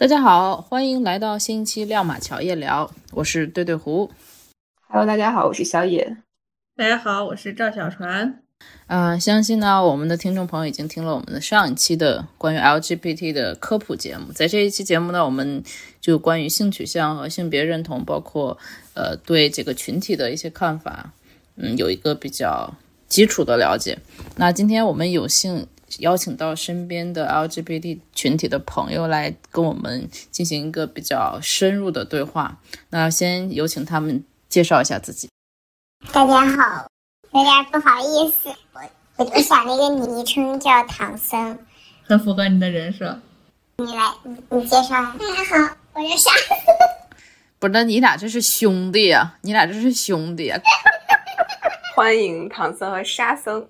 大家好，欢迎来到新一期亮马桥夜聊，我是对对胡。Hello，大家好，我是小野。大家好，我是赵小船。啊、相信呢，我们的听众朋友已经听了我们的上一期的关于 LGBT 的科普节目。在这一期节目呢，我们就关于性取向和性别认同，包括呃对这个群体的一些看法，嗯，有一个比较基础的了解。那今天我们有幸邀请到身边的 LGBT 群体的朋友来跟我们进行一个比较深入的对话。那先有请他们介绍一下自己。大家好，有点不好意思，我我我想那个昵称叫唐僧，很符合你的人设。你来，你你介绍。大家好，我是傻。不是，那你俩这是兄弟呀、你俩这是兄弟呀、欢迎唐僧和沙僧。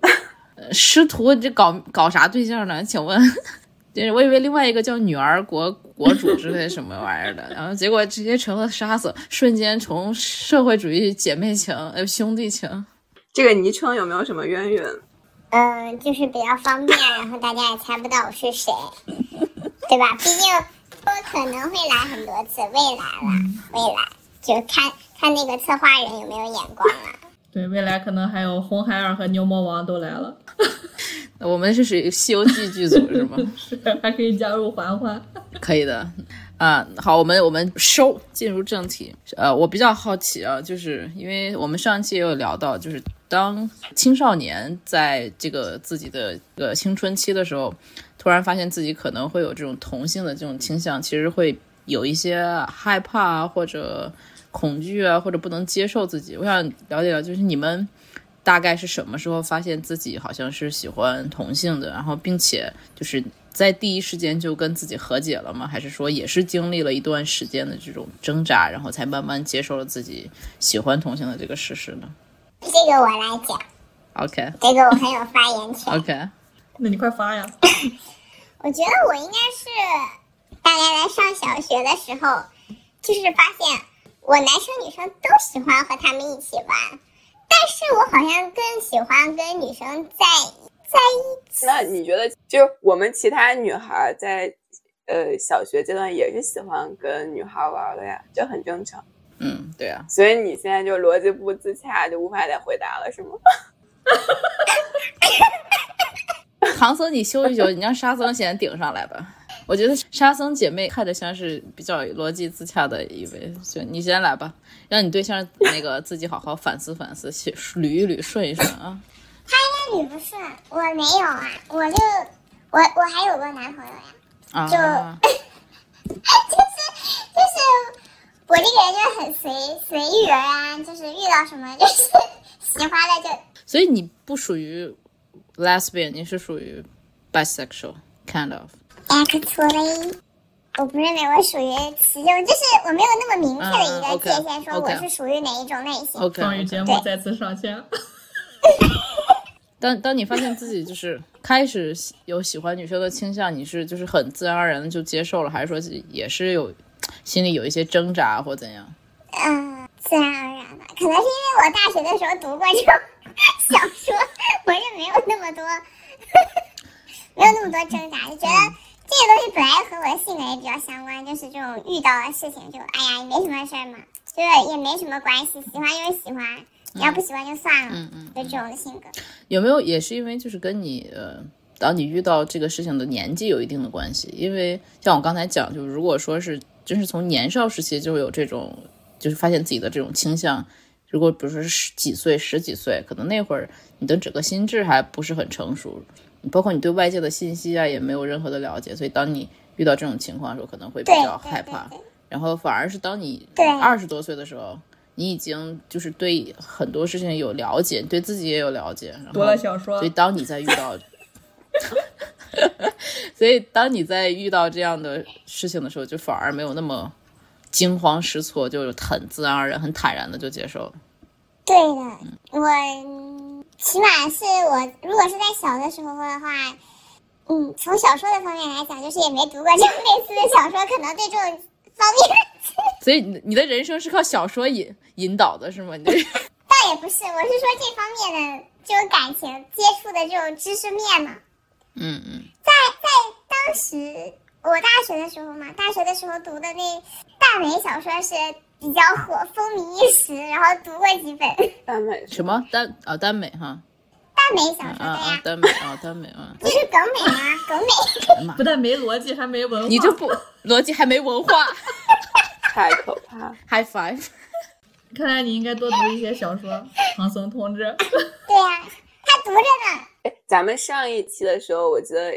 师徒，你这搞搞啥对象呢？请问，就是我以为另外一个叫女儿国国主之类什么玩意儿的，然后结果直接成了杀死，瞬间从社会主义姐妹情呃兄弟情。这个昵称有没有什么渊源？嗯、就是比较方便，然后大家也猜不到我是谁，对吧？毕竟我可能会来很多次，未来啦，未来就看看那个策划人有没有眼光了。对，未来可能还有红孩儿和牛魔王都来了，我们是属于《西游记》剧组是吗？是还可以加入环环。可以的，啊，好，我们我们收进入正题。呃，我比较好奇啊，就是因为我们上一期也有聊到，就是当青少年在这个自己的呃青春期的时候，突然发现自己可能会有这种同性的这种倾向，其实会有一些害怕啊，或者恐惧啊，或者不能接受自己。我想了解了，就是你们。大概是什么时候发现自己好像是喜欢同性的，然后并且就是在第一时间就跟自己和解了吗？还是说也是经历了一段时间的这种挣扎，然后才慢慢接受了自己喜欢同性的这个事实呢这个我来讲？OK 这个我很有发言权。OK，那你快发呀！我觉得我应该是大概在上小学的时候，就是发现我男生女生都喜欢和他们一起玩，但是我好像更喜欢跟女生在在一起。那你觉得，就是我们其他女孩在呃小学阶段也是喜欢跟女孩玩的呀，这很正常。嗯，对啊，所以你现在就逻辑不自洽，就无法再回答了，是吗？唐僧你修一修，你让沙僧先顶上来吧。我觉得沙僧姐妹看着像是比较逻辑自洽的一位，就你先来吧，让你对象那个自己好好反思反思，捋一捋，顺一顺啊。他应该捋不顺，我没有啊，我就我我还有个男朋友呀，啊，就是就是我这个人就很随随遇而安，就是遇到什么就是 喜欢了就所以你不属于 lesbian，你是属于 bisexual kind of。actually。我不认为我属于其中，就是我没有那么明确的一嗯个界限，说我是属于哪一种类型。OK，, 双语节目再次上线。当当你发现自己就是开始喜有喜欢女生的倾向，你是就是很自然而然的就接受了，还是说也是有心里有一些挣扎或怎样？嗯，自然而然的，可能是因为我大学的时候读过这种小说，我就没有那么多，没有那么多挣扎，就觉得这个东西本来和我的性格也比较相关，就是这种遇到的事情就哎呀也没什么事儿嘛，就是也没什么关系，喜欢就是喜欢，你要不喜欢就算了，嗯嗯，就这种的性格。有没有也是因为就是跟你呃，当你遇到这个事情的年纪有一定的关系？因为像我刚才讲，就如果说是真是从年少时期就有这种，就是发现自己的这种倾向，如果比如说十几岁、十几岁，可能那会儿你的整个心智还不是很成熟，包括你对外界的信息啊也没有任何的了解，所以当你遇到这种情况的时候，可能会比较害怕。然后反而是当你对二十多岁的时候，你已经就是对很多事情有了解，对自己也有了解，然后读了小说所以，当你在遇到，所以当你在遇到这样的事情的时候，就反而没有那么惊慌失措，就很自然而然、很坦然的就接受了。对的，我嗯起码是我如果是在小的时候的话，嗯，从小说的方面来讲，就是也没读过这种类似的小说，可能对这种方面所以你你的人生是靠小说引引导的，是吗？你的 倒也不是，我是说这方面的这种感情接触的这种知识面嘛，嗯嗯。在在当时我大学的时候嘛，大学的时候读的那大美小说是比较火，风靡一时，然后读过几本 耽美什么耽啊耽美哈耽美小啊说的呀啊，耽美啊耽美啊，不是梗美吗？梗美。不但没逻辑，还没文化。你这不 逻辑还没文化太可怕。，high five。看来你应该多读一些小说，唐僧同志。对呀、他读着呢。哎，咱们上一期的时候，我记得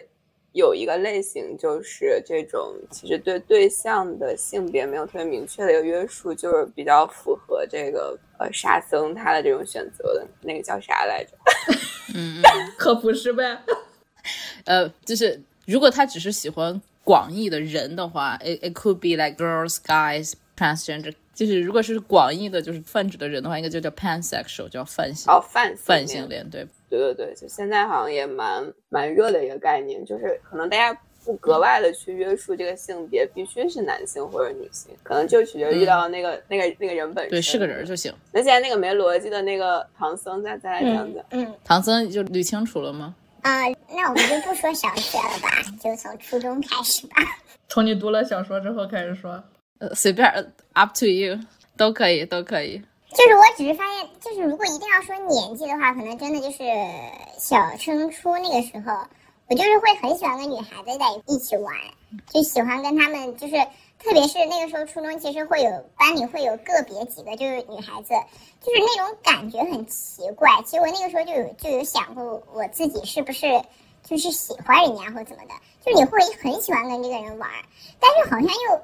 有一个类型，就是这种其实对对象的性别没有特别明确的一个约束，就是比较符合这个呃沙僧他的这种选择的那个叫啥来着？嗯 嗯，科普失败。呃，就是如果他只是喜欢广义的人的话，it it could be like girls, guys, transgender。就是如果是广义的，就是泛指的人的话，应该就叫 pansexual，叫泛性哦，泛泛性性恋。对，对对对，就现在好像也蛮蛮热的一个概念，就是可能大家不格外的去约束这个性别必须是男性或者女性，可能就取决于遇到那个、那个那个人本身。对，是个人就行。那现在那个没逻辑的那个唐僧，再再来讲讲。嗯唐僧就捋清楚了吗？啊、那我们就不说小学了吧，就从初中开始吧。从你读了小说之后开始说，随便，up to you，都可以，都可以。就是我只是发现，就是如果一定要说年纪的话，可能真的就是小升初那个时候，我就是会很喜欢跟女孩子在一起玩，就喜欢跟她们，就是特别是那个时候初中，其实会有班里会有个别几个就是女孩子，就是那种感觉很奇怪。其实我那个时候就有就有想过，我自己是不是就是喜欢人家或怎么的，就是你会很喜欢跟这个人玩，但是好像又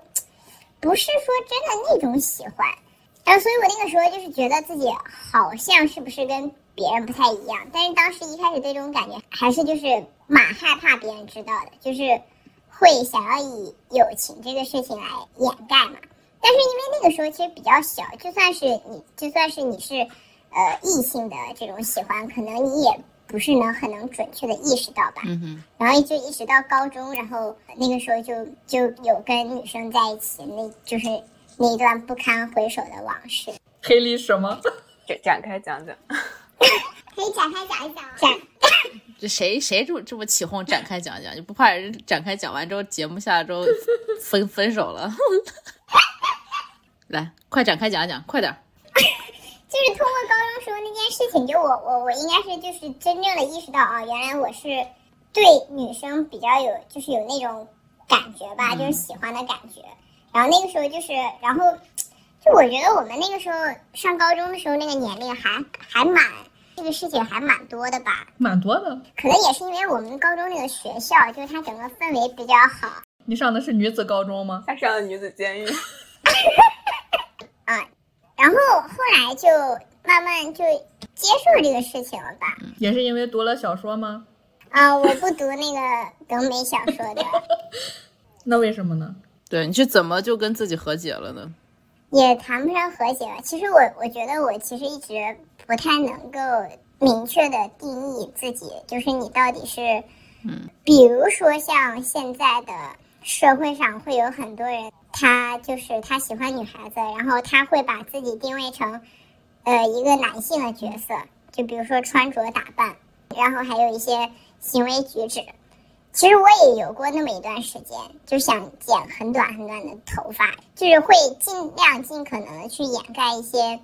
不是说真的那种喜欢。然后，所以我那个时候就是觉得自己好像是不是跟别人不太一样，但是当时一开始对这种感觉还是就是蛮害怕别人知道的，就是会想要以友情这个事情来掩盖嘛。但是因为那个时候其实比较小，就算是你，就算是你是呃异性的这种喜欢，可能你也不是能很能准确的意识到吧。嗯哼，然后就一直到高中，然后那个时候就就有跟女生在一起，那就是那一段不堪回首的往事。黑历史吗？展展开讲讲。可以展开讲一讲吗？展 这谁谁这么这么起哄展开讲讲，就不怕人展开讲完之后节目下来之后分分手了？来，快展开讲讲，快点儿。就是通过高中时候那件事情，就我我我应该是就是真正的意识到啊，原来我是对女生比较有就是有那种感觉吧，就是喜欢的感觉。然后那个时候就是，然后就我觉得我们那个时候上高中的时候那个年龄还还蛮这个事情还蛮多的吧。蛮多的。可能也是因为我们高中那个学校，就是它整个氛围比较好你上的是女子高中吗？他上的女子监狱，啊。然后后来就慢慢就接受这个事情了吧。也是因为读了小说吗？啊，我不读那个梗美小说的，那为什么呢？对，你是怎么就跟自己和解了呢？也谈不上和解吧。其实我我觉得我其实一直不太能够明确的定义自己，就是你到底是，嗯，比如说像现在的社会上会有很多人，他就是他喜欢女孩子，然后他会把自己定位成，呃，一个男性的角色，就比如说穿着打扮，然后还有一些行为举止。其实我也有过那么一段时间，就想剪很短很短的头发，就是会尽量尽可能的去掩盖一些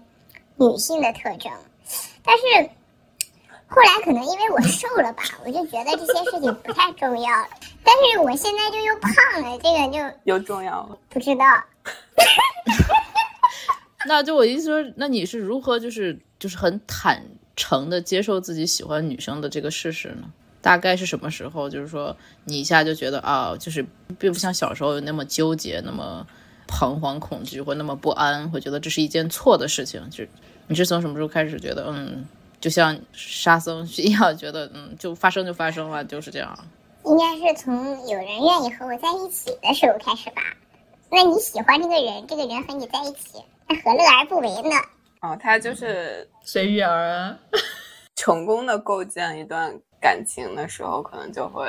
女性的特征。但是后来可能因为我瘦了吧，我就觉得这些事情不太重要了。但是我现在就又胖了，这个就又重要了。不知道。那就我意思说，那你是如何就是就是很坦诚的接受自己喜欢女生的这个事实呢？大概是什么时候？就是说你一下就觉得啊，就是并不像小时候有那么纠结，那么彷徨恐惧，或那么不安，会觉得这是一件错的事情。就是你是从什么时候开始觉得，嗯，就像沙僧一样，觉得嗯，就发生就发生了，就是这样。应该是从有人愿意和我在一起的时候开始吧。那你喜欢这个人，这个人和你在一起，那何乐而不为呢？哦，他就是随遇而安。成功的构建一段感情的时候，可能就会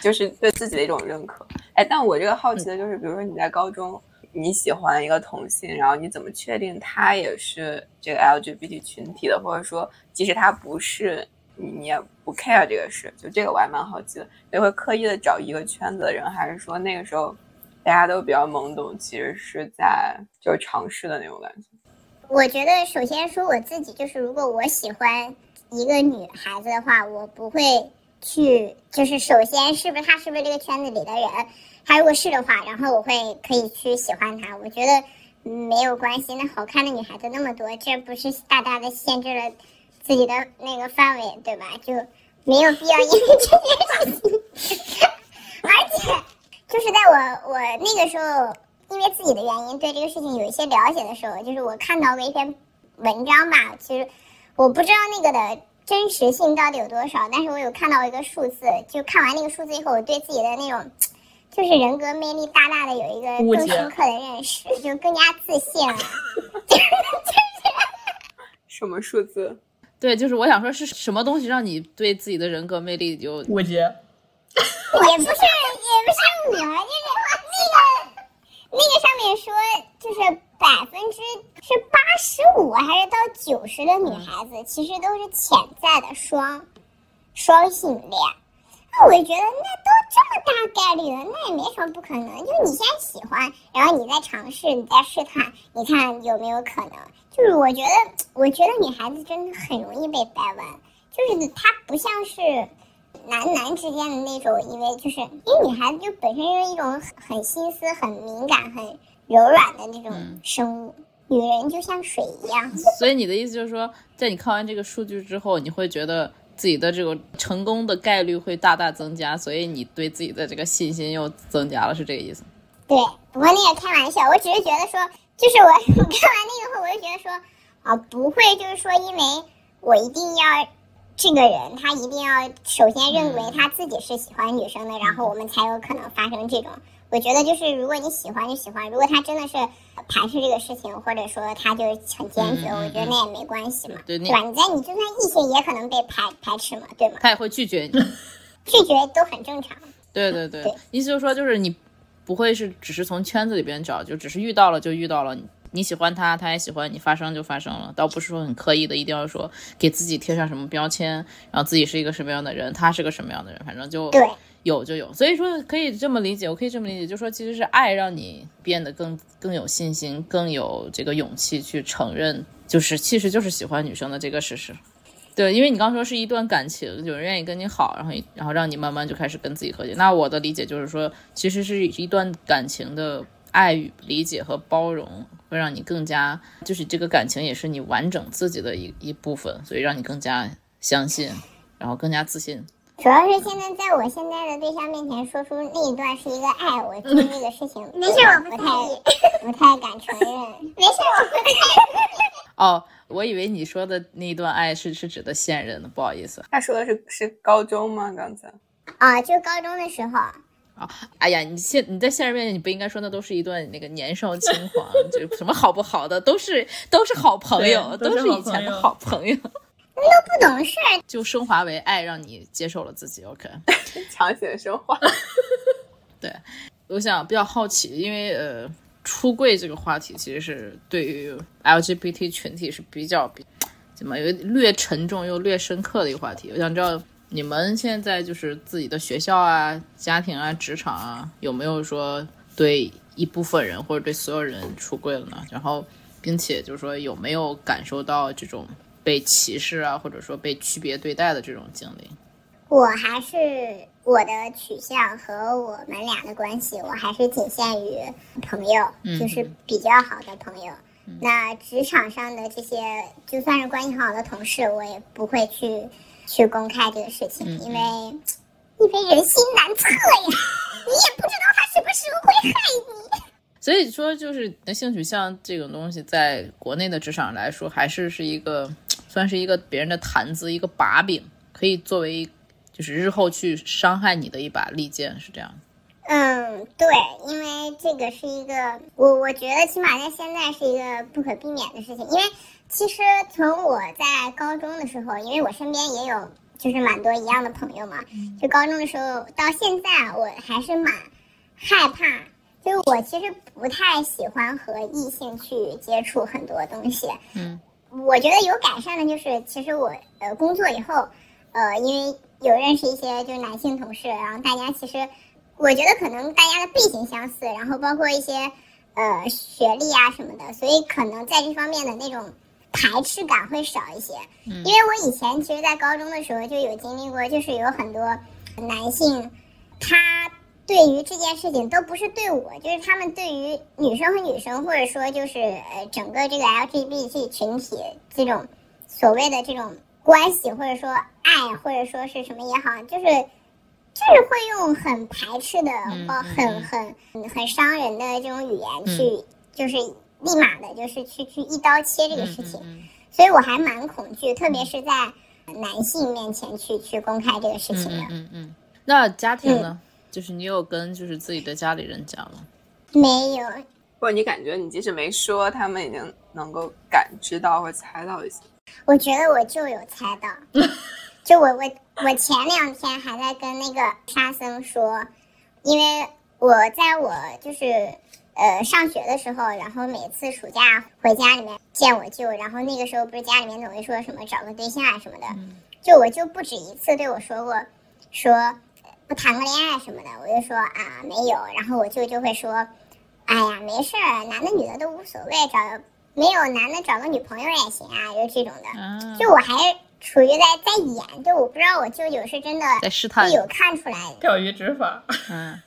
就是对自己的一种认可。哎，但我这个好奇的就是，比如说你在高中你喜欢一个同性，然后你怎么确定他也是这个 LGBT 群体的，或者说即使他不是你也不 care 这个事，就这个我还蛮好奇的，你会刻意的找一个圈子的人，还是说那个时候大家都比较懵懂，其实是在就是尝试的那种感觉？我觉得首先说我自己，就是如果我喜欢一个女孩子的话，我不会去，就是首先是不是她是不是这个圈子里的人，他如果是的话，然后我会可以去喜欢他。我觉得没有关系，那好看的女孩子那么多，这不是大大的限制了自己的那个范围，对吧？就没有必要因为这件事情，而且就是在我我那个时候。因为自己的原因对这个事情有一些了解的时候，就是我看到过一篇文章吧，其实我不知道那个的真实性到底有多少，但是我有看到一个数字，就看完那个数字以后，我对自己的那种就是人格魅力大大的有一个更深刻的认识，就更加自信了。什么数字？对，就是我想说，是什么东西让你对自己的人格魅力有误解？也不是，也不是女儿，就是那个。那个上面说，就是百分之是八十五还是到九十的女孩子，其实都是潜在的双双性恋。那我觉得，那都这么大概率了，那也没什么不可能。就你先喜欢，然后你再尝试，你再试探，你看有没有可能。就是我觉得，我觉得女孩子真的很容易被掰弯，就是她不像是。男男之间的那种，因为就是因为女孩子就本身就是一种很心思、很敏感、很柔软的那种生物，女人就像水一样。所以你的意思就是说，在你看完这个数据之后，你会觉得自己的这个成功的概率会大大增加，所以你对自己的这个信心又增加了，是这个意思？对，不过那个开玩笑，我只是觉得说，就是我我看完那个后，我就觉得说，啊，不会就是说，因为我一定要。这个人他一定要首先认为他自己是喜欢女生的，然后我们才有可能发生这种。我觉得就是如果你喜欢就喜欢，如果他真的是排斥这个事情，或者说他就很坚决，我觉得那也没关系嘛，对吧？你在你就算异性也可能被排排斥嘛，对吗？他也会拒绝你，拒绝都很正常。对对对，意思就是说就是你不会是只是从圈子里边找，就只是遇到了就遇到了。你喜欢他，他也喜欢你，发生就发生了，倒不是说很刻意的，一定要说给自己贴上什么标签，然后自己是一个什么样的人，他是个什么样的人，反正就有就有。所以说可以这么理解，我可以这么理解，就是说其实是爱让你变得更更有信心，更有这个勇气去承认，就是其实就是喜欢女生的这个事实。对，因为你刚说是一段感情，有人愿意跟你好，然后然后让你慢慢就开始跟自己和解。那我的理解就是说，其实是一段感情的爱与理解和包容。会让你更加，就是这个感情也是你完整自己的一一部分，所以让你更加相信，然后更加自信。主要是现在在我现在的对象面前说出那一段是一个爱，我经历的事情，没事，我不太不太敢承认。没事，我不太。哦，我以为你说的那一段爱是是指的现任呢，不好意思。他说的是是高中吗？刚才？啊，就高中的时候。啊，哎呀，你现你在现任面前，你不应该说那都是一段那个年少轻狂，就什么好不好的，都是都是好朋友，都是以前的好朋友。那都不懂事，就升华为爱，让你接受了自己。OK，强行升华。对，我想比较好奇，因为呃，出柜这个话题其实是对于 LGBT 群体是比较比怎么有略沉重又略深刻的一个话题。我想知道。你们现在就是自己的学校啊、家庭啊、职场啊，有没有说对一部分人或者对所有人出柜了呢？然后，并且就是说有没有感受到这种被歧视啊，或者说被区别对待的这种经历？我还是我的取向和我们俩的关系，我还是仅限于朋友，就是比较好的朋友。那职场上的这些，就算是关系很好的同事，我也不会去。去公开这个事情，因为因为人心难测呀，你也不知道他什么时候会害你。所以说，就是的性取向这种东西，在国内的职场来说，还是是一个算是一个别人的谈资，一个把柄，可以作为就是日后去伤害你的一把利剑，是这样。嗯，对，因为这个是一个，我我觉得起码在现在是一个不可避免的事情，因为。其实从我在高中的时候，因为我身边也有就是蛮多一样的朋友嘛，就高中的时候到现在，我还是蛮害怕，就是我其实不太喜欢和异性去接触很多东西。嗯，我觉得有改善的就是，其实我呃工作以后，呃，因为有认识一些就是男性同事，然后大家其实我觉得可能大家的背景相似，然后包括一些呃学历啊什么的，所以可能在这方面的那种排斥感会少一些。因为我以前其实，在高中的时候就有经历过，就是有很多男性，他对于这件事情都不是对我，就是他们对于女生和女生，或者说就是呃整个这个 LGBT 群体这种所谓的这种关系，或者说爱，或者说是什么也好，就是就是会用很排斥的，或很很很伤人的这种语言去，就是立马的，就是去去一刀切这个事情。所以我还蛮恐惧，特别是在男性面前去去公开这个事情的。嗯嗯。那家庭呢？就是你有跟就是自己的家里人讲吗？没有。或者你感觉你即使没说，他们已经能够感知到或猜到一些？我觉得我就有猜到。就我我我前两天还在跟那个沙僧说，因为我在我就是。呃，上学的时候，然后每次暑假回家里面见我舅，然后那个时候不是家里面总会说什么找个对象啊什么的，就我就不止一次对我说过，说不谈个恋爱什么的，我就说啊没有，然后我舅就会说，哎呀没事儿，男的女的都无所谓，找没有男的找个女朋友也行啊，就这种的，就我还处于在在演，就我不知道我舅舅是真的在试探，有看出来钓鱼执法，嗯，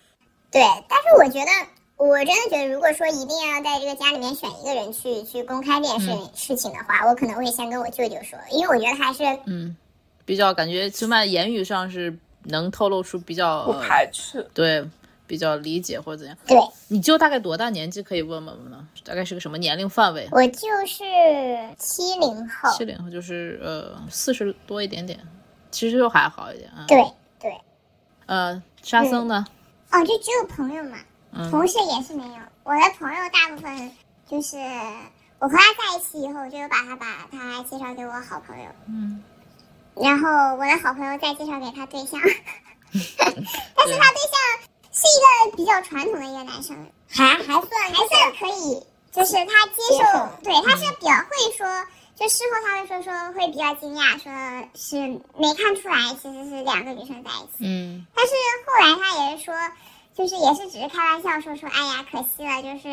对，但是我觉得。我真的觉得，如果说一定要在这个家里面选一个人去去公开这件事事情的话，我可能会先跟我舅舅说，因为我觉得还是嗯，比较感觉起码言语上是能透露出比较不排斥，对，比较理解或者怎样。对，你舅大概多大年纪可以问问呢？大概是个什么年龄范围？我就是七零后，七零后就是呃四十多一点点，其实就还好一点啊。对对，呃，沙僧呢？哦，就只有朋友嘛。同事也是没有，我的朋友大部分就是我和他在一起以后，就把他把他介绍给我好朋友，嗯，然后我的好朋友再介绍给他对象，但是他对象是一个比较传统的一个男生，还还算还算可以，就是他接受，对，他是比较会说，就事后他会说说会比较惊讶，说是没看出来其实是两个女生在一起，嗯，但是后来他也是说。就是也是只是开玩笑说说，哎呀，可惜了，就是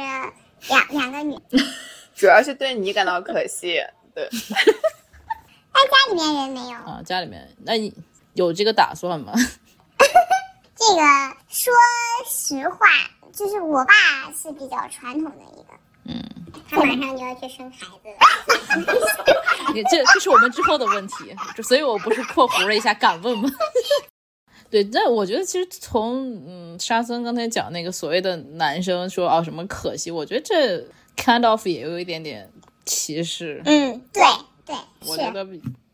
两两个女，主要是对你感到可惜，对。但家里面人没有啊，家里面，那你有这个打算吗？这个说实话，就是我爸是比较传统的一个，嗯，他马上就要去生孩子了。这这是我们之后的问题，就所以我不是括弧了一下，敢问吗？对，那我觉得其实从嗯沙僧刚才讲那个所谓的男生说哦什么可惜，我觉得这 kind of 也有一点点歧视。嗯，对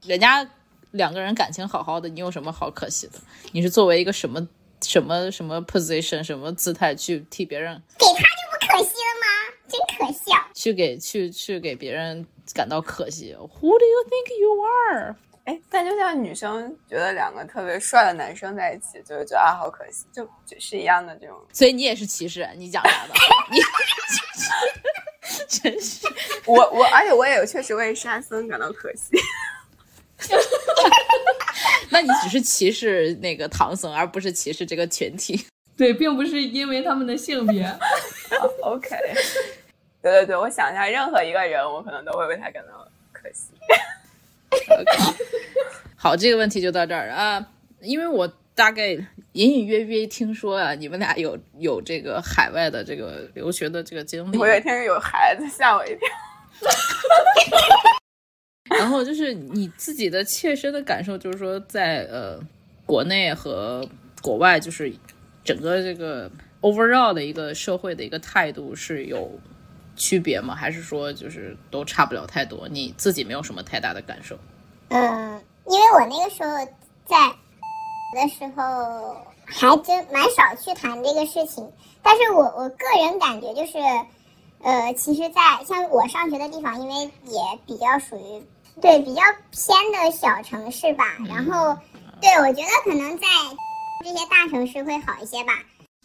人家两个人感情好好的，你有什么好可惜的？你是作为一个什么什么什么 position 什么姿态去替别人？给他就不可惜了吗？真可笑！去给去去给别人感到可惜？Who do you think you are？哎，但就像女生觉得两个特别帅的男生在一起，就是觉得啊好可惜，就就是一样的这种。所以你也是歧视？你讲啥的？你 真是我我，而且我也确实为沙僧感到可惜。那你只是歧视那个唐僧，而不是歧视这个群体。对，并不是因为他们的性别。OK。对对对，我想一下，任何一个人，我可能都会为他感到可惜。OK，好，这个问题就到这儿啊，因为我大概隐隐约约听说啊，你们俩有有这个海外的这个留学的这个经历。我也听说有孩子，吓我一跳。然后就是你自己的切身的感受，就是说在呃国内和国外，就是整个这个 overall 的一个社会的一个态度是有。区别吗？还是说就是都差不了太多？你自己没有什么太大的感受？嗯，因为我那个时候在的时候还真蛮少去谈这个事情，但是我我个人感觉就是，呃，其实，在像我上学的地方，因为也比较属于对比较偏的小城市吧，然后对我觉得可能在这些大城市会好一些吧，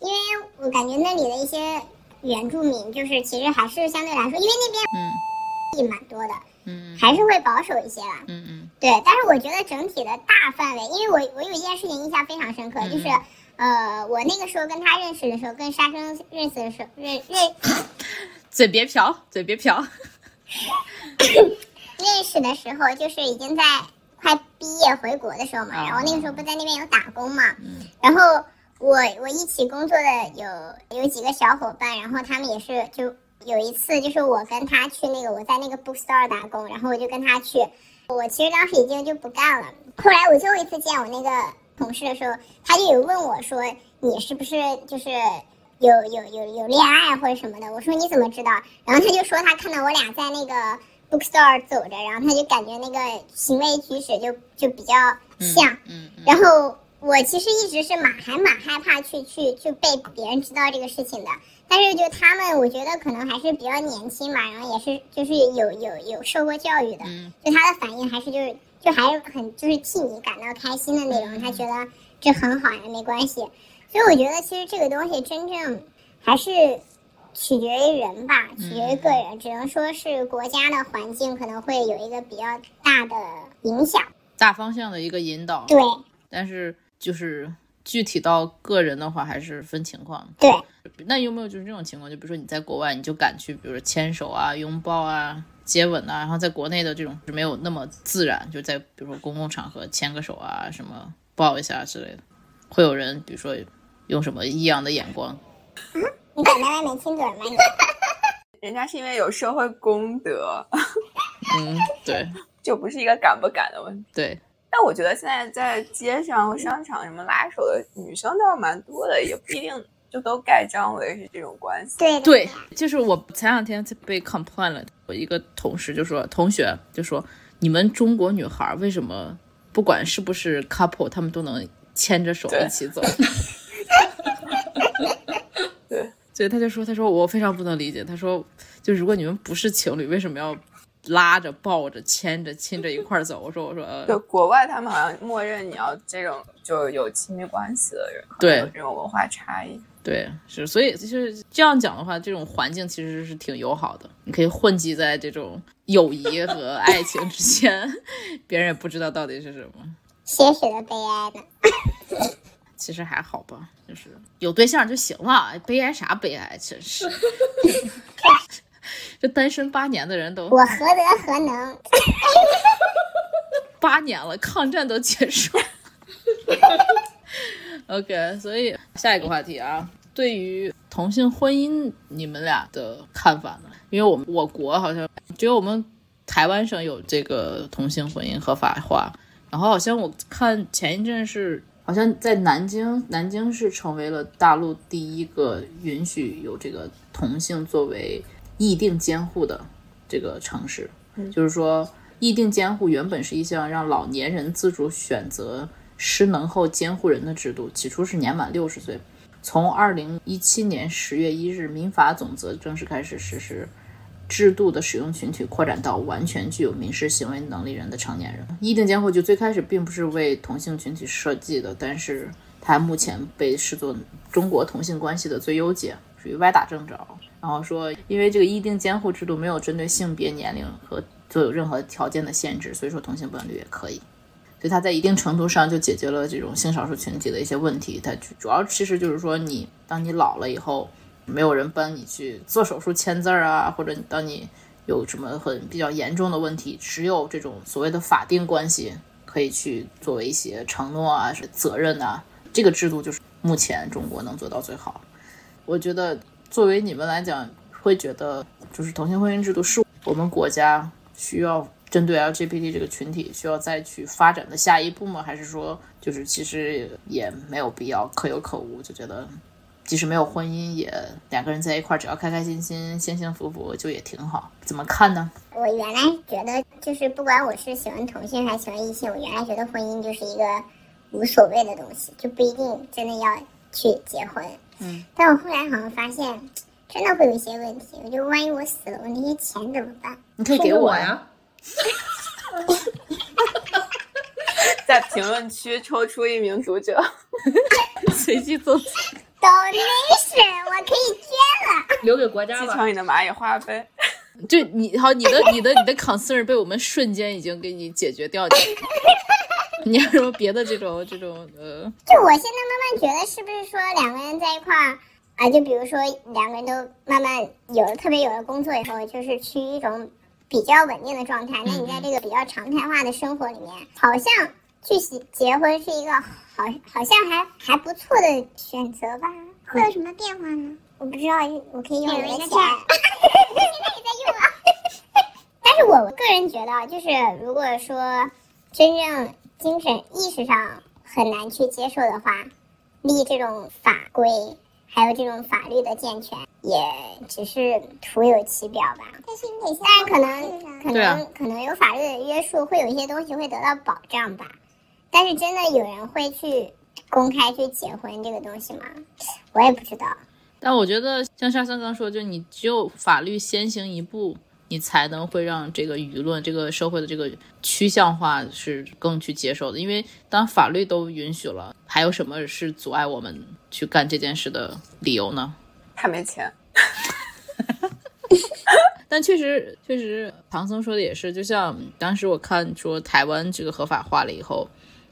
因为我感觉那里的一些。原住民就是其实还是相对来说，因为那边嗯，也蛮多的，嗯。还是会保守一些吧。嗯嗯。对，但是我觉得整体的大范围，因为我我有一件事情印象非常深刻，嗯就是呃，我那个时候跟他认识的时候，跟沙生认识的时候，认认 嘴别瓢，嘴别瓢。认识的时候，就是已经在快毕业回国的时候嘛，啊。然后那个时候不在那边有打工嘛，嗯。然后我我一起工作的有有几个小伙伴，然后他们也是就有一次就是我跟他去那个我在那个 bookstore 打工，然后我就跟他去，我其实当时已经就不干了，后来我最后一次见我那个同事的时候，他就有问我说你是不是就是。有有有有恋爱或者什么的，我说你怎么知道？然后他就说他看到我俩在那个 bookstore 走着，然后他就感觉那个行为举止就就比较像。嗯嗯然后我其实一直是蛮还蛮害怕去去去被别人知道这个事情的，但是就他们，我觉得可能还是比较年轻嘛，然后也是就是有有有受过教育的，嗯。就他的反应还是就是就还是很就是替你感到开心的那种，他觉得这很好呀，没关系。所以我觉得其实这个东西真正还是取决于人吧，取决于个人，只能说是国家的环境可能会有一个比较大的影响。大方向的一个引导，对。但是就是具体到个人的话，还是分情况。对，那有没有就是这种情况？就比如说你在国外，你就敢去，比如说牵手啊、拥抱啊、接吻啊，然后在国内的这种是没有那么自然，就在比如说公共场合牵个手啊、什么抱一下之类的，会有人比如说用什么异样的眼光？你敢在外面亲嘴吗？你人家是因为有社会公德，嗯，对 就不是一个敢不敢的问题。对，但我觉得现在在街上、商场什么拉手的女生倒是蛮多的，也不一定就都盖章为是这种关系。对对，就是我前两天被 complain 了，我一个同事就说，同学就说，你们中国女孩为什么不管是不是 couple，她们都能牵着手一起走？对，所以他就说，他说我非常不能理解，他说，就如果你们不是情侣，为什么要拉着、抱着、牵着、亲着一块儿走？我说，我说，呃就国外他们好像默认你要这种就有亲密关系的人，对有这种文化差异。对，是，所以就是这样讲的话，这种环境其实是挺友好的，你可以混迹在这种友谊和爱情之间，别人也不知道到底是什么。些许的悲哀呢。其实还好吧，就是有对象就行了，悲哀啥悲哀，真是。这单身八年的人都我何德何能？八年了，抗战都结束。OK，所以下一个话题啊，对于同性婚姻，你们俩的看法呢？因为我们我国好像只有我们台湾省有这个同性婚姻合法化，然后好像我看前一阵是，好像在南京，南京是成为了大陆第一个允许有这个同性作为议定监护的这个城市。就是说，议定监护原本是一项让老年人自主选择失能后监护人的制度，起初是年满六十岁。从二零一七年十月一日民法总则正式开始实施，制度的使用群体扩展到完全具有民事行为能力人的成年人。议定监护就最开始并不是为同性群体设计的，但是它目前被视作中国同性关系的最优解，属于歪打正着。然后说，因为这个议定监护制度没有针对性别、年龄和做有任何条件的限制，所以说同性伴侣也可以。所以它在一定程度上就解决了这种性少数群体的一些问题。它主要其实就是说你，当你老了以后，没有人帮你去做手术签字啊，或者当你有什么很比较严重的问题，只有这种所谓的法定关系可以去作为一些承诺啊、是责任啊。这个制度就是目前中国能做到最好。我觉得作为你们来讲，会觉得就是同性婚姻制度是我们国家需要针对 LGBT 这个群体需要再去发展的下一步吗？还是说就是其实也没有必要，可有可无？就觉得即使没有婚姻，也两个人在一块儿，只要开开心心、幸幸福福，就也挺好。怎么看呢？我原来觉得，就是不管我是喜欢同性还是喜欢异性，我原来觉得婚姻就是一个无所谓的东西，就不一定真的要去结婚。嗯，但我后来好像发现，真的会有一些问题。我就万一我死了，我那些钱怎么办？你可以给。我呀，在评论区抽出一名读者，随机赠送。donation，我可以捐了。留给国家继吧。承你的蚂蚁花呗。就你好，你的你的你的 concern 被我们瞬间已经给你解决掉。你有什么别的这种这种呃？就我现在慢慢觉得，是不是说两个人在一块儿啊？就比如说两个人都慢慢有了特别有了工作以后，就是趋于一种比较稳定的状态。那你在这个比较常态化的生活里面，好像去结结婚是一个好好像还还不错的选择吧？会有什么变化呢？我不知道，我可以用我的钱。现在也在用啊。但是我个人觉得，就是如果说真正精神意识上很难去接受的话，立这种法规，还有这种法律的健全，也只是徒有其表吧。但是你得，但是可能可能、可能有法律的约束，会有一些东西会得到保障吧。但是真的有人会去公开去结婚这个东西吗？我也不知道。但我觉得像沙僧刚说，就你只有法律先行一步，你才能会让这个舆论、这个社会的这个趋向化是更去接受的。因为当法律都允许了，还有什么是阻碍我们去干这件事的理由呢？太没钱。但确实，确实，唐僧说的也是，就像当时我看说台湾这个合法化了以后，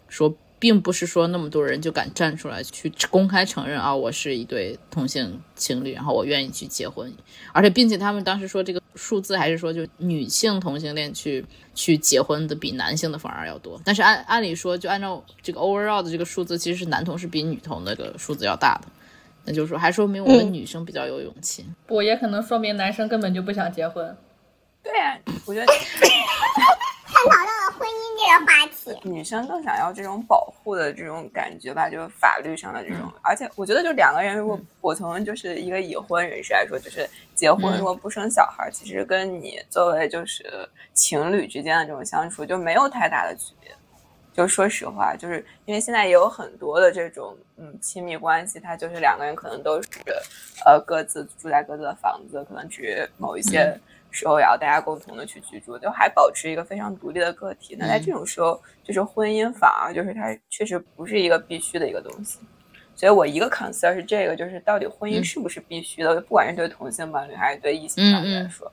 说。并不是说那么多人就敢站出来去公开承认啊，我是一对同性情侣，然后我愿意去结婚，而且并且他们当时说这个数字还是说就女性同性恋去去结婚的比男性的反而要多，但是按按理说就按照这个 overall 的这个数字，其实是男同是比女同那个数字要大的，那就是说还说明我们女生比较有勇气，不也可能说明男生根本就不想结婚。对呀，我觉得。探讨到了婚姻这个话题，女生更想要这种保护的这种感觉吧，就是法律上的这种。而且我觉得，就两个人，如果我从就是一个已婚人士来说，就是结婚如果不生小孩，其实跟你作为就是情侣之间的这种相处就没有太大的区别。就说实话，就是因为现在也有很多的这种嗯亲密关系，它就是两个人可能都是呃各自住在各自的房子，可能只某一些。时候也要大家共同的去居住，就还保持一个非常独立的个体。那在这种时候，就是婚姻反而就是它确实不是一个必须的一个东西。所以我一个 concern 是这个，就是到底婚姻是不是必须的？不管是对同性伴侣还是对异性伴侣来说，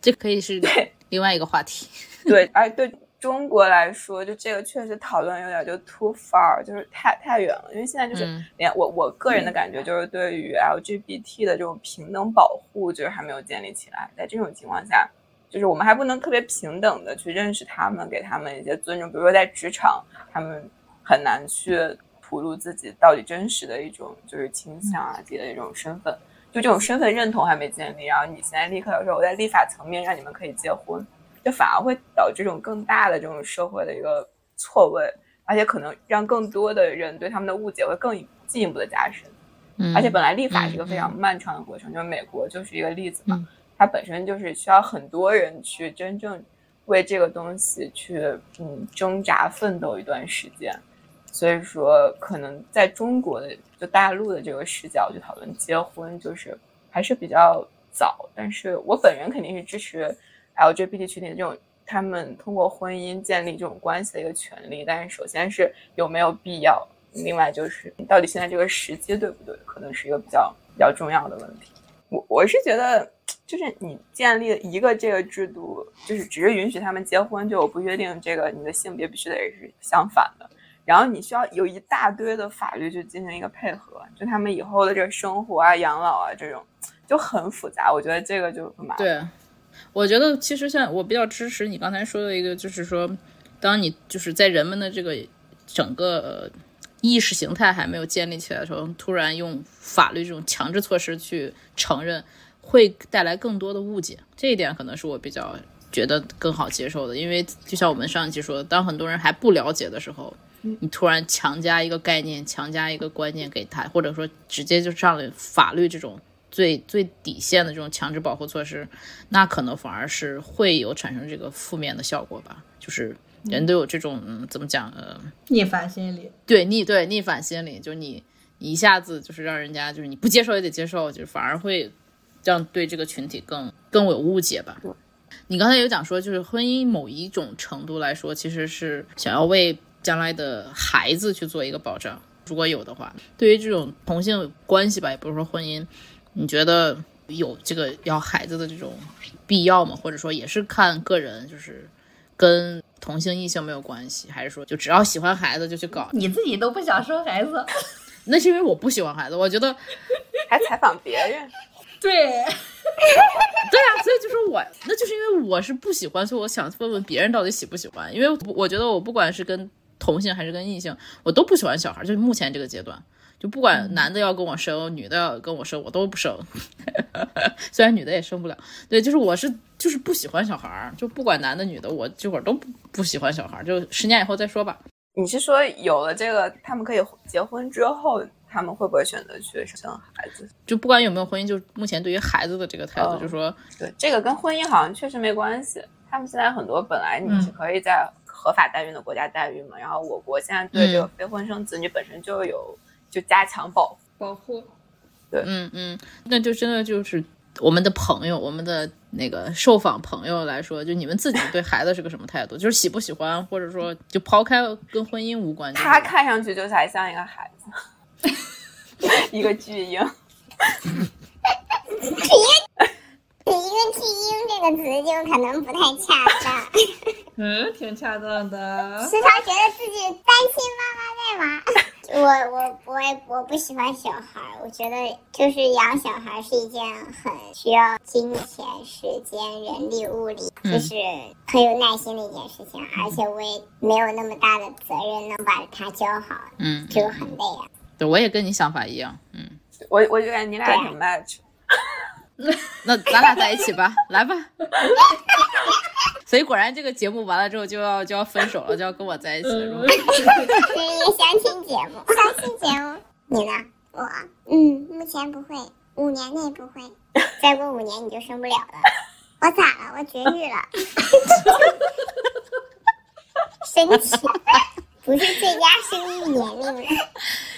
这可以是对另外一个话题。对，哎，对。中国来说，就这个确实讨论有点就 too far，就是太太远了。因为现在就是连我我个人的感觉，就是对于 LGBT 的这种平等保护，就是还没有建立起来。在这种情况下，就是我们还不能特别平等的去认识他们，给他们一些尊重。比如说在职场，他们很难去吐露自己到底真实的一种就是倾向啊，自己的一种身份。就这种身份认同还没建立，然后你现在立刻要说我在立法层面让你们可以结婚。就反而会导致这种更大的这种社会的一个错位，而且可能让更多的人对他们的误解会更进一步的加深。嗯，而且本来立法是一个非常漫长的过程，就是美国就是一个例子嘛，它本身就是需要很多人去真正为这个东西去嗯挣扎奋斗一段时间。所以说，可能在中国的就大陆的这个视角去讨论结婚，就是还是比较早。但是我本人肯定是支持。LGBT 群体的这种，他们通过婚姻建立这种关系的一个权利，但是首先是有没有必要，另外就是到底现在这个时机对不对，可能是一个比较比较重要的问题。我我是觉得，就是你建立一个这个制度，就是只是允许他们结婚，就我不约定这个你的性别必须得是相反的，然后你需要有一大堆的法律去进行一个配合，就他们以后的这个生活啊、养老啊这种就很复杂，我觉得这个就很麻烦。对。我觉得其实像我比较支持你刚才说的一个，就是说，当你就是在人们的这个整个意识形态还没有建立起来的时候，突然用法律这种强制措施去承认，会带来更多的误解。这一点可能是我比较觉得更好接受的，因为就像我们上一期说的，当很多人还不了解的时候，你突然强加一个概念、强加一个观念给他，或者说直接就上了法律这种。最最底线的这种强制保护措施，那可能反而是会有产生这个负面的效果吧。就是人都有这种嗯、怎么讲呃逆反心理，对逆对逆反心理，就是你一下子就是让人家就是你不接受也得接受，就是反而会让对这个群体更更有误解吧。你刚才有讲说，就是婚姻某一种程度来说，其实是想要为将来的孩子去做一个保障，如果有的话，对于这种同性关系吧，也不是说婚姻。你觉得有这个要孩子的这种必要吗？或者说也是看个人，就是跟同性异性没有关系，还是说就只要喜欢孩子就去搞？你自己都不想生孩子，那是因为我不喜欢孩子，我觉得 还采访别人，对，对啊，所以就是我，那就是因为我是不喜欢，所以我想问问别人到底喜不喜欢，因为我我觉得我不管是跟同性还是跟异性，我都不喜欢小孩，就是目前这个阶段。就不管男的要跟我生，女的要跟我生，我都不生。虽然女的也生不了，对，就是我是就是不喜欢小孩儿，就不管男的女的，我这会儿都不不喜欢小孩儿，就十年以后再说吧。你是说有了这个，他们可以结婚之后，他们会不会选择去生孩子？就不管有没有婚姻，就目前对于孩子的这个态度，哦就说对，这个跟婚姻好像确实没关系。他们现在很多本来你是嗯可以在合法代孕的国家代孕嘛，然后我国现在对这个嗯非婚生子女本身就有就加强保护。保护。对嗯嗯，那就真的就是我们的朋友，我们的那个受访朋友来说，就你们自己对孩子是个什么态度？就是喜不喜欢，或者说就抛开跟婚姻无关，他看上去就才像一个孩子，一个巨婴。一个巨婴这个词就可能不太恰当，嗯，挺恰当的。时常觉得自己单亲妈妈在吗？我我我也我不喜欢小孩儿，我觉得就是养小孩是一件很需要金钱、时间、人力、物力，就是很有耐心的一件事情，而且我也没有那么大的责任能把他教好，嗯，就很累啊。对，我也跟你想法一样，嗯，我我就感觉你俩挺 match。那咱俩在一起吧，来吧。所以果然这个节目完了之后就要就要分手了，就要跟我在一起了，是吧？这是一个相亲节目，相亲节目，你呢？我，嗯，目前不会，五年内不会，再过五年你就生不了了。我咋了？我绝育了，神奇，不是最佳生育年龄了。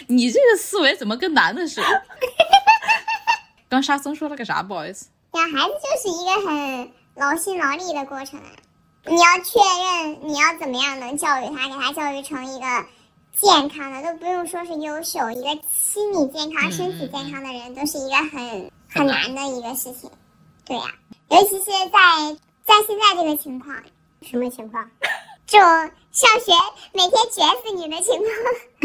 你这个思维怎么跟男的似的？刚沙僧说了个啥？不好意思。养孩子就是一个很劳心劳力的过程啊！你要确认你要怎么样能教育他，给他教育成一个健康的，都不用说是优秀，一个心理健康、身体健康的人，都是一个很很难的一个事情。对呀、尤其是在在现在这个情况，什么情况？这种上学每天卷死你的情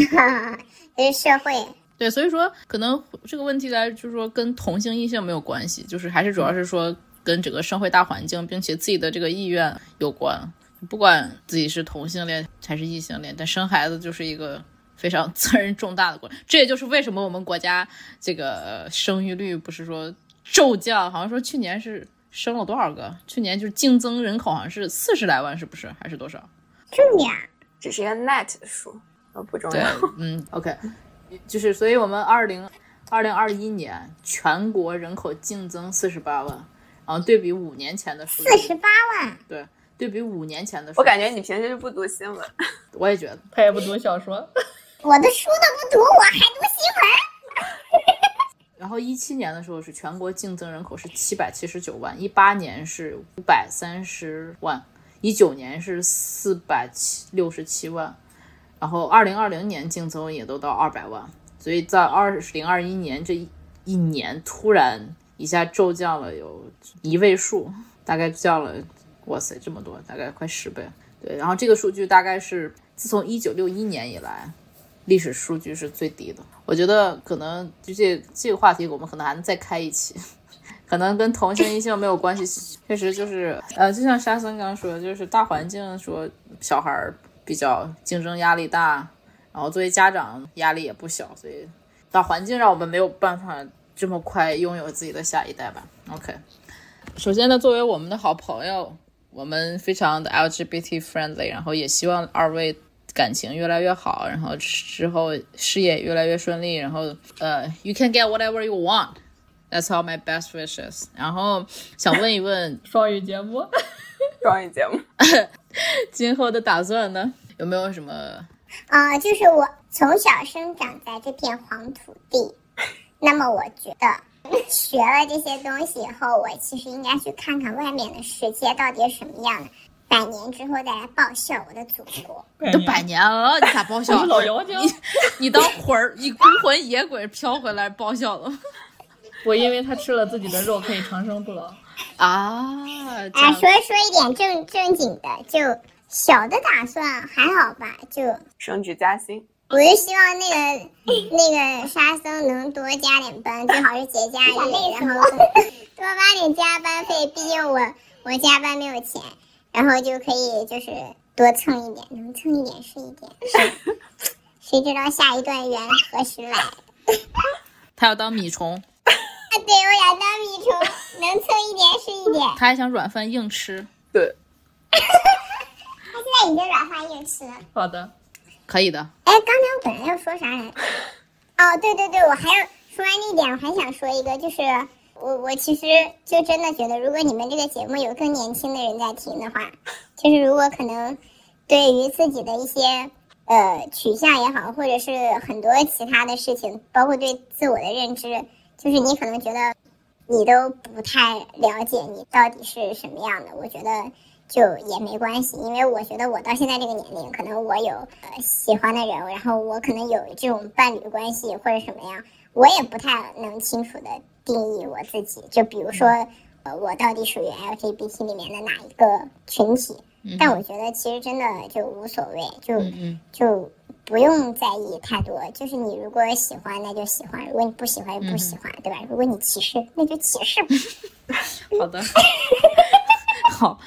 况，这是社会。对，所以说可能这个问题来就是说跟同性异性没有关系，就是还是主要是说跟整个社会大环境，并且自己的这个意愿有关。不管自己是同性恋还是异性恋，但生孩子就是一个非常 责任重大的过程。这也就是为什么我们国家这个呃生育率不是说骤降，好像说去年是生了多少个？去年就是净增人口好像是四十来万，是不是？还是多少？去年，只是一个 net 的数，呃，不重对要。嗯，OK，就是所以我们二零二零二一年全国人口净增四十八万，然后对比五年前的数据，四十八万，对，对比五年前的数据，我感觉你平时是不读新闻，我也觉得，他也不读小说，我的书都不读，我还读新闻。然后一七年的时候是全国净增人口是七百七十九万，一八年是五百三十万，一九年是四百七六十七万，然后二零二零年净增也都到二百万，所以在二零二一年这一一年突然一下骤降了有一位数，大概降了，哇塞这么多，大概快十倍。对，然后这个数据大概是自从一九六一年以来，历史数据是最低的。我觉得可能就这这个话题，我们可能还能再开一期，可能跟同性异性没有关系。确实就是呃，就像沙僧刚刚说的，就是大环境说小孩儿比较竞争压力大，然后作为家长压力也不小，所以大环境让我们没有办法这么快拥有自己的下一代吧。OK，首先呢，作为我们的好朋友，我们非常的 LGBT friendly，然后也希望二位感情越来越好，然后之后事业越来越顺利，然后呃，you can get whatever you want。That's all my best wishes。然后想问一问，双语节目。双语节目。今后的打算呢？有没有什么？啊、就是我从小生长在这片黄土地，那么我觉得学了这些东西以后，我其实应该去看看外面的世界到底是什么样的，百年之后再来报效我的祖国。都百年了，你咋报你？老妖精，你当魂儿，你孤魂野鬼飘回来报效了？我因为他吃了自己的肉可以长生不老。啊，这哎，样说说一点正正经的，就小的打算还好吧，就升职加薪。我就希望那个那个沙僧能多加点班，最好是节假日，然后多发点加班费，毕竟我我加班没有钱，然后就可以就是多蹭一点，能蹭一点是一点。是谁知道下一段缘何时来？他要当米虫，啊，对，我想当米虫，能蹭一点是一点。他还想软饭硬吃，对，他现在已经软饭硬吃了。好的，可以的。哎，刚才我本来要说啥来着？哦，对对对，我还要说完那点，我还想说一个，就是我我其实就真的觉得，如果你们这个节目有更年轻的人在听的话，就是如果可能对于自己的一些呃取向也好，或者是很多其他的事情，包括对自我的认知，就是你可能觉得你都不太了解你到底是什么样的，我觉得就也没关系，因为我觉得我到现在这个年龄，可能我有呃喜欢的人，然后我可能有这种伴侣关系或者什么样，我也不太能清楚的定义我自己。就比如说，呃，我到底属于 LGBT 里面的哪一个群体？但我觉得其实真的就无所谓，就就不用在意太多。就是你如果喜欢，那就喜欢；如果你不喜欢，就不喜欢，对吧？如果你歧视，那就歧视吧。好的。好，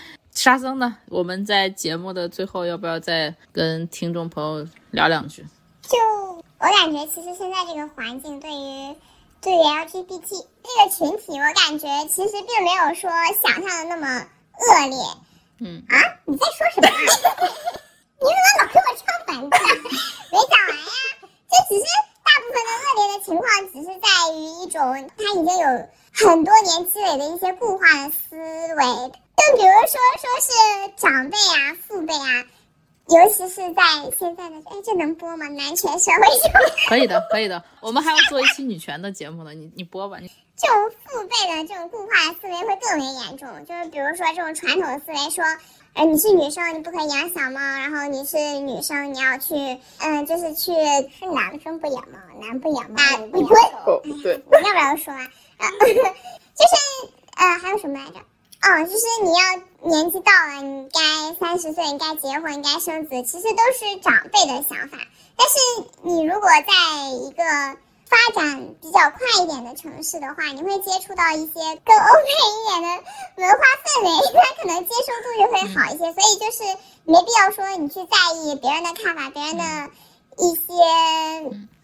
沙僧呢？我们在节目的最后，要不要再跟听众朋友聊两句？就我感觉，其实现在这个环境对于对于 LGBT 这个群体，我感觉其实并没有说想象的那么恶劣。嗯啊，你在说什么、啊？你怎么老给我唱反调？没讲完呀，这只是大部分的恶劣的情况，只是在于一种他已经有很多年积累的一些固化的思维。就比如说，说是长辈啊、父辈啊，尤其是在现在的哎，这能播吗？男权社会 就，可以的，可以的。我们还要做一期女权的节目呢，你你播吧。你这种父辈的这种固化的思维会更为严重。就是比如说这种传统思维说，呃，你是女生，你不可以养小猫，然后你是女生，你要去，嗯、就是去是男生不养猫，男不养猫，女不养狗。要不要说完？啊，就是呃，还有什么来着？哦，就是你要年纪到了，你该三十岁，你该结婚，你该生子，其实都是长辈的想法。但是你如果在一个发展比较快一点的城市的话，你会接触到一些更欧美一点的文化氛围，他可能接受度就会好一些。所以就是没必要说你去在意别人的看法，别人的一些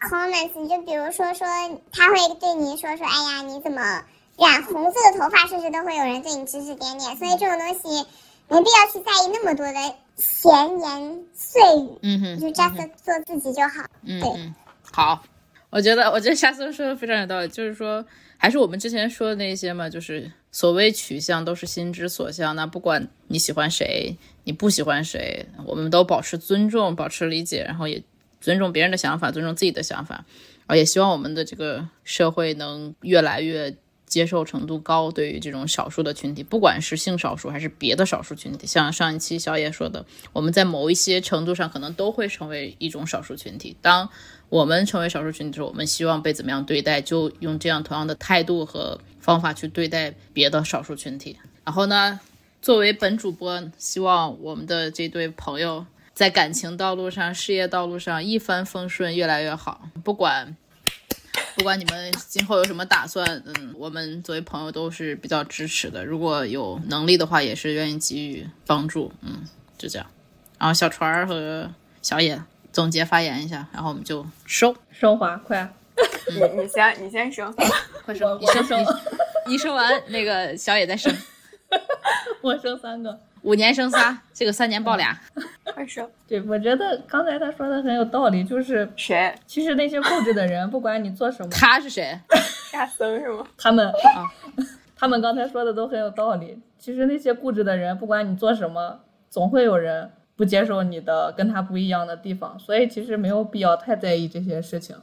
comments，你就比如说说他会对你说说，哎呀，你怎么染红色的头发，甚至都会有人对你指指点点。所以这种东西没必要去在意那么多的闲言碎语，嗯哼，就 just 做自己就好。对好。我觉得，我觉得夏思说的非常有道理，就是说，还是我们之前说的那些嘛，就是所谓取向都是心之所向。那不管你喜欢谁，你不喜欢谁，我们都保持尊重，保持理解，然后也尊重别人的想法，尊重自己的想法，啊，也希望我们的这个社会能越来越接受程度高，对于这种少数的群体，不管是性少数还是别的少数群体，像上一期小野说的，我们在某一些程度上可能都会成为一种少数群体。当我们成为少数群体的时，我们希望被怎么样对待，就用这样同样的态度和方法去对待别的少数群体。然后呢，作为本主播，希望我们的这对朋友在感情道路上、事业道路上一帆风顺，越来越好。不管不管你们今后有什么打算，嗯，我们作为朋友都是比较支持的。如果有能力的话，也是愿意给予帮助。嗯，就这样。然后小船儿和小野总结发言一下，然后我们就收。升华快，你你先你先生，快生，我你生我生你你生完那个小野再生，我生三个。五年生仨，这个三年抱俩。快生。对，我觉得刚才他说的很有道理，就是谁？其实那些固执的人，不管你做什么，他是谁？沙僧是吗？他们啊他们刚才说的都很有道理。其实那些固执的人，不管你做什么，总会有人不接受你的跟他不一样的地方，所以其实没有必要太在意这些事情，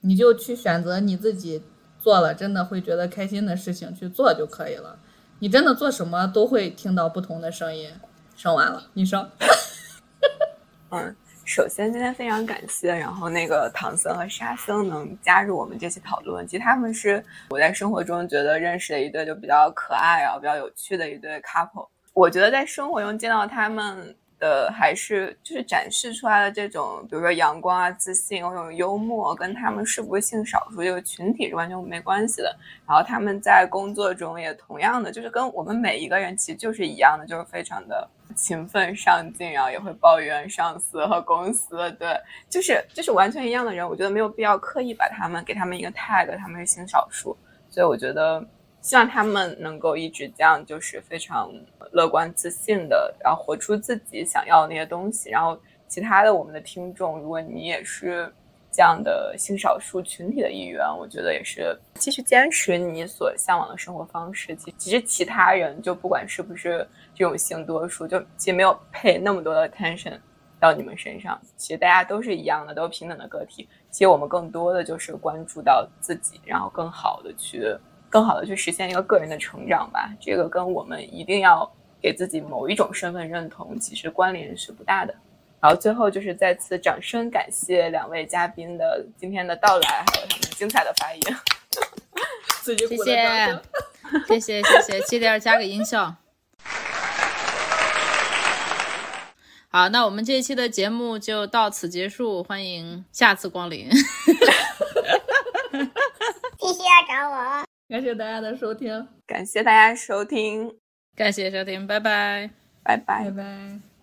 你就去选择你自己做了真的会觉得开心的事情去做就可以了。你真的做什么都会听到不同的声音。生完了，你生。嗯，首先今天非常感谢，然后那个唐僧和沙僧能加入我们这期讨论。其实他们是我在生活中觉得认识的一对就比较可爱然后比较有趣的一对 couple。我觉得在生活中见到他们。的还是就是展示出来的这种，比如说阳光啊、自信、这种幽默，跟他们是不是性少数这个群体是完全没关系的。然后他们在工作中也同样的，就是跟我们每一个人其实就是一样的，就是非常的勤奋上进，然后也会抱怨上司和公司，对，就是就是完全一样的人。我觉得没有必要刻意把他们给他们一个 tag，他们是性少数。所以我觉得。希望他们能够一直这样，就是非常乐观自信的，然后活出自己想要的那些东西。然后，其他的我们的听众，如果你也是这样的性少数群体的一员，我觉得也是继续坚持你所向往的生活方式。其其实其他人就不管是不是这种性多数，就其实没有配那么多的 attention 到你们身上。其实大家都是一样的，都平等的个体。其实我们更多的就是关注到自己，然后更好的去。更好的去实现一个个人的成长吧，这个跟我们一定要给自己某一种身份认同，其实关联是不大的。然后最后就是再次掌声感谢两位嘉宾的今天的到来，还有他们精彩的发言。谢谢，谢谢，谢谢，记得要加个音效。好，那我们这一期的节目就到此结束，欢迎下次光临。必须要找我。感谢大家的收听，感谢大家收听，感谢收听，拜拜，拜拜，拜拜。